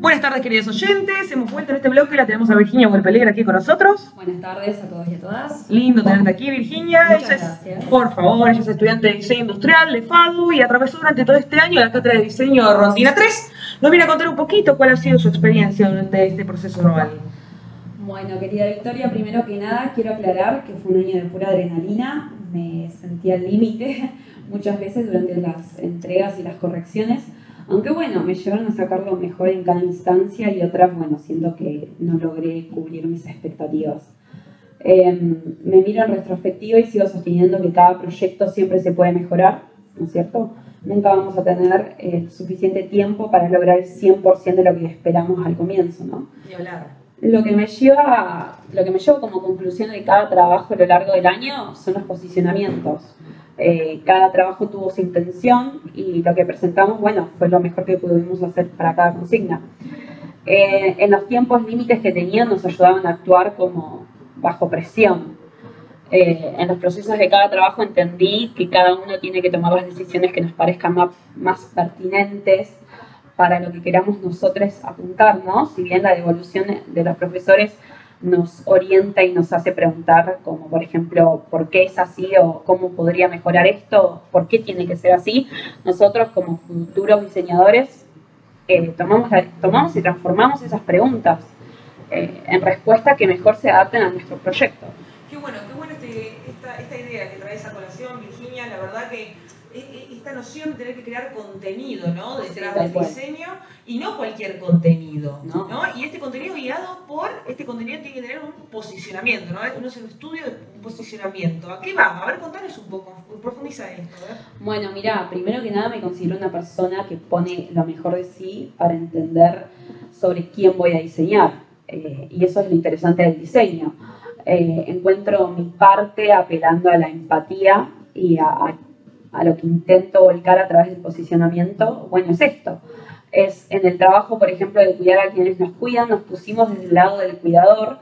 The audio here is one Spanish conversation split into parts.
Buenas tardes, queridos oyentes. Hemos vuelto en este bloque. La tenemos a Virginia Huelpelegre aquí con nosotros. Buenas tardes a todos y a todas. Lindo tenerte aquí, Virginia. Muchas Ella es- por favor, ella es estudiante de diseño industrial de FADU y atravesó durante todo este año la cátedra de diseño Rondina 3. Nos viene a contar un poquito cuál ha sido su experiencia durante este proceso global. Bueno, querida Victoria, primero que nada quiero aclarar que fue un año de pura adrenalina. Me sentía al límite muchas veces durante las entregas y las correcciones. Aunque bueno, me llevaron a sacar lo mejor en cada instancia y otras, bueno, siento que no logré cubrir mis expectativas. Eh, me miro en retrospectiva y sigo sosteniendo que cada proyecto siempre se puede mejorar, ¿no es cierto? Nunca vamos a tener el suficiente tiempo para lograr el 100% de lo que esperamos al comienzo, ¿no? Lo que me lleva, lo que me llevo como conclusión de cada trabajo a lo largo del año son los posicionamientos. Eh, cada trabajo tuvo su intención y lo que presentamos, bueno, fue lo mejor que pudimos hacer para cada consigna. Eh, en los tiempos límites que tenían nos ayudaban a actuar como bajo presión. Eh, en los procesos de cada trabajo entendí que cada uno tiene que tomar las decisiones que nos parezcan más, más pertinentes para lo que queramos nosotros apuntar, ¿no? Si bien la devolución de los profesores nos orienta y nos hace preguntar, como por ejemplo, ¿por qué es así? o ¿cómo podría mejorar esto? ¿Por qué tiene que ser así? Nosotros como futuros diseñadores eh, tomamos, tomamos y transformamos esas preguntas eh, en respuestas que mejor se adapten a nuestro proyecto. Qué bueno, qué bueno este- esta, esta idea que traes a colación, Virginia. La verdad que esta noción de tener que crear contenido, ¿no? Detrás del cual. diseño y no cualquier contenido, No. ¿no? Y este contenido guiado por, este contenido tiene que tener un posicionamiento, ¿no? Uno es un estudio de un posicionamiento. ¿A qué va? A ver, contanos un poco, profundiza esto, ¿eh? Bueno, mira, primero que nada me considero una persona que pone lo mejor de sí para entender sobre quién voy a diseñar. Eh, y eso es lo interesante del diseño. Eh, encuentro mi parte apelando a la empatía y a, a- a lo que intento volcar a través del posicionamiento. Bueno, es esto. Es en el trabajo, por ejemplo, de cuidar a quienes nos cuidan, nos pusimos desde el lado del cuidador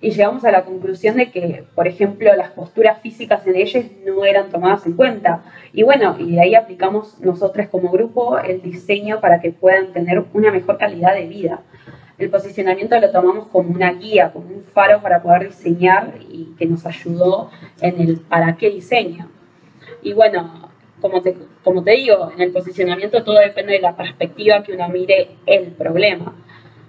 y llegamos a la conclusión de que, por ejemplo, las posturas físicas en ellas no eran tomadas en cuenta. Y bueno, y de ahí aplicamos nosotros como grupo el diseño para que puedan tener una mejor calidad de vida. El posicionamiento lo tomamos como una guía, como un faro para poder diseñar y que nos ayudó en el para qué diseño. Y bueno, como te, como te digo, en el posicionamiento todo depende de la perspectiva que uno mire el problema.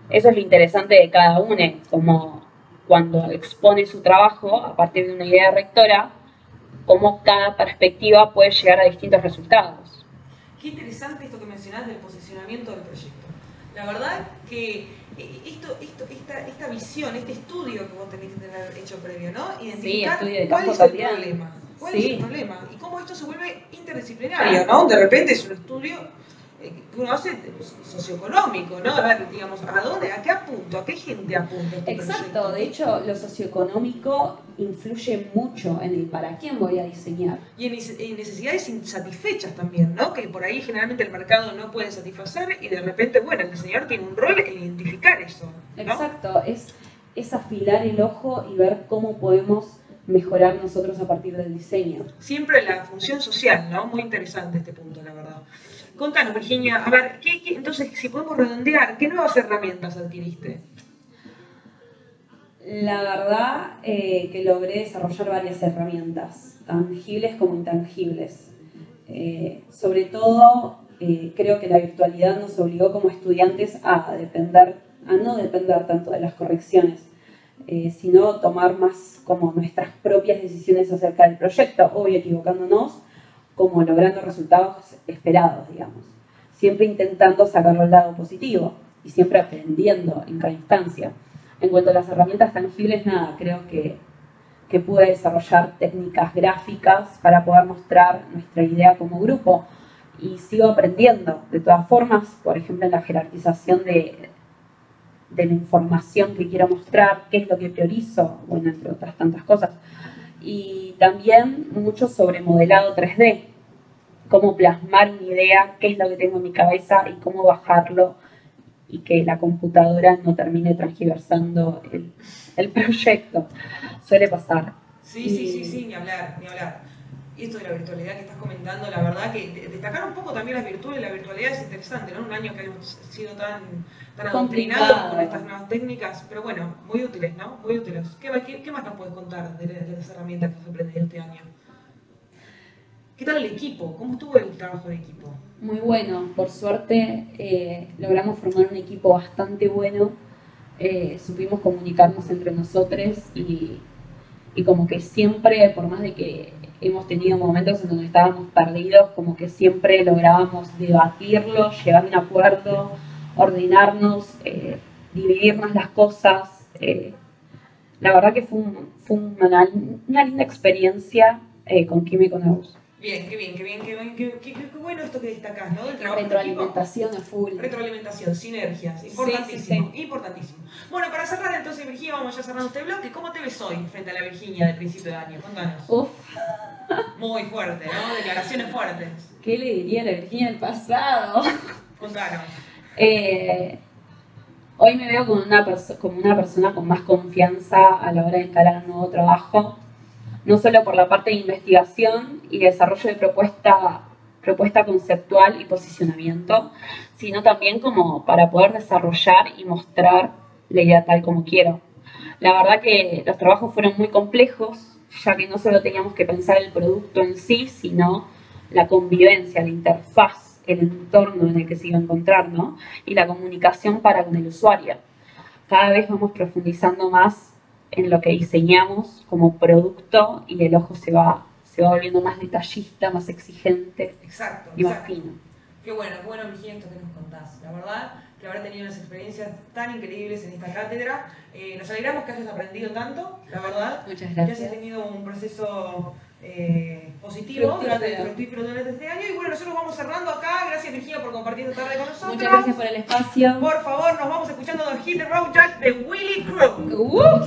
Eso es lo interesante de cada uno, como cuando expone su trabajo a partir de una idea rectora, cómo cada perspectiva puede llegar a distintos resultados. Qué interesante esto que mencionás del posicionamiento del proyecto. La verdad que eh, esto, esto, esta, esta visión, este estudio que vos tenés que tener hecho previo, ¿no? Identificar estudio de cuál es el problema. ¿Cuál Sí. es el problema? Y cómo esto se vuelve interdisciplinario, ¿no? De repente es un estudio eh, que uno hace socioeconómico, ¿no? A ver, digamos, ¿a dónde, a qué apunto, a qué gente apunta este Exacto, proyecto? de hecho lo socioeconómico influye mucho en el para quién voy a diseñar. Y en en necesidades insatisfechas también, ¿no? Que por ahí generalmente el mercado no puede satisfacer y de repente, bueno, el diseñador tiene un rol en identificar eso, ¿no? Exacto, es, es afilar el ojo y ver cómo podemos mejorar nosotros a partir del diseño. Siempre la función social, ¿no? Muy interesante este punto, la verdad. Contanos, Virginia, a ver, ¿qué, qué- entonces, si podemos redondear, ¿qué nuevas herramientas adquiriste? La verdad eh, que logré desarrollar varias herramientas, tangibles como intangibles. Eh, sobre todo, eh, creo que la virtualidad nos obligó como estudiantes a depender, a no depender tanto de las correcciones, eh, sino tomar más como nuestras propias decisiones acerca del proyecto, obvio equivocándonos, como logrando resultados esperados, digamos. Siempre intentando sacarlo al lado positivo y siempre aprendiendo en cada instancia. En cuanto a las herramientas tangibles, nada, creo que, que pude desarrollar técnicas gráficas para poder mostrar nuestra idea como grupo y sigo aprendiendo. De todas formas, por ejemplo, en la jerarquización de, de la información que quiero mostrar, qué es lo que priorizo, bueno, entre otras tantas cosas. Y también mucho sobre modelado 3D, cómo plasmar una idea, qué es lo que tengo en mi cabeza y cómo bajarlo y que la computadora no termine transgiversando el, el proyecto. Suele pasar. Sí, sí, sí, sí, ni hablar, ni hablar. Y esto de la virtualidad que estás comentando, la verdad que destacar un poco también las virtudes, la virtualidad es interesante, ¿no? Un año que hemos sido tan, tan adoctrinados con estas nuevas técnicas, pero bueno, muy útiles, ¿no? Muy útiles. ¿Qué, qué, más nos puedes contar de, las herramientas que has aprendido este año? ¿Qué tal el equipo? ¿Cómo estuvo el trabajo de equipo? Muy bueno, por suerte eh, logramos formar un equipo bastante bueno, eh, supimos comunicarnos entre nosotros y, y como que siempre, por más de que hemos tenido momentos en donde estábamos perdidos, como que siempre lográbamos debatirlo, llegar a un acuerdo, ordenarnos, eh, dividirnos las cosas. Eh, la verdad que fue, una, linda experiencia eh, con Kim y Bien, qué bien, qué bien, qué, bien, qué, qué, bueno esto que destacás, ¿no? Del trabajo Retroalimentación a full. Retroalimentación, sinergias, importantísimo, importantísimo. Bueno, para cerrar entonces, Virginia, vamos ya cerrando este bloque. ¿Cómo te ves hoy frente a la Virginia del principio de año? Contanos. Uf. Muy fuerte, ¿no? Declaraciones fuertes. ¿Qué le diría a la Virginia del pasado? Contanos. Eh, hoy me veo como una, como una persona con más confianza a la hora de instalar un nuevo trabajo no solo por la parte de investigación y desarrollo de propuesta, propuesta conceptual y posicionamiento, sino también como para poder desarrollar y mostrar la idea tal como quiero. La verdad que los trabajos fueron muy complejos, ya que no solo teníamos que pensar el producto en sí, sino la convivencia, la interfaz, el entorno en el que se iba a encontrar, ¿no? Y la comunicación para con el usuario. Cada vez vamos profundizando más en lo que diseñamos como producto y el ojo se va, se va volviendo más detallista, más exigente exacto, y más fino. Qué bueno, qué bueno, Virginia, esto que nos contás. La verdad que habrá tenido unas experiencias tan increíbles en esta cátedra. Eh, nos alegramos que hayas aprendido tanto, la verdad. Muchas gracias. Que hayas tenido un proceso eh, positivo durante, durante este año. Y bueno, nosotros vamos cerrando acá. Gracias Virginia por compartir esta tarde con nosotros. Muchas gracias por el espacio. Por favor, nos vamos escuchando The Hit the Road Jack de Willy Crew. Uh.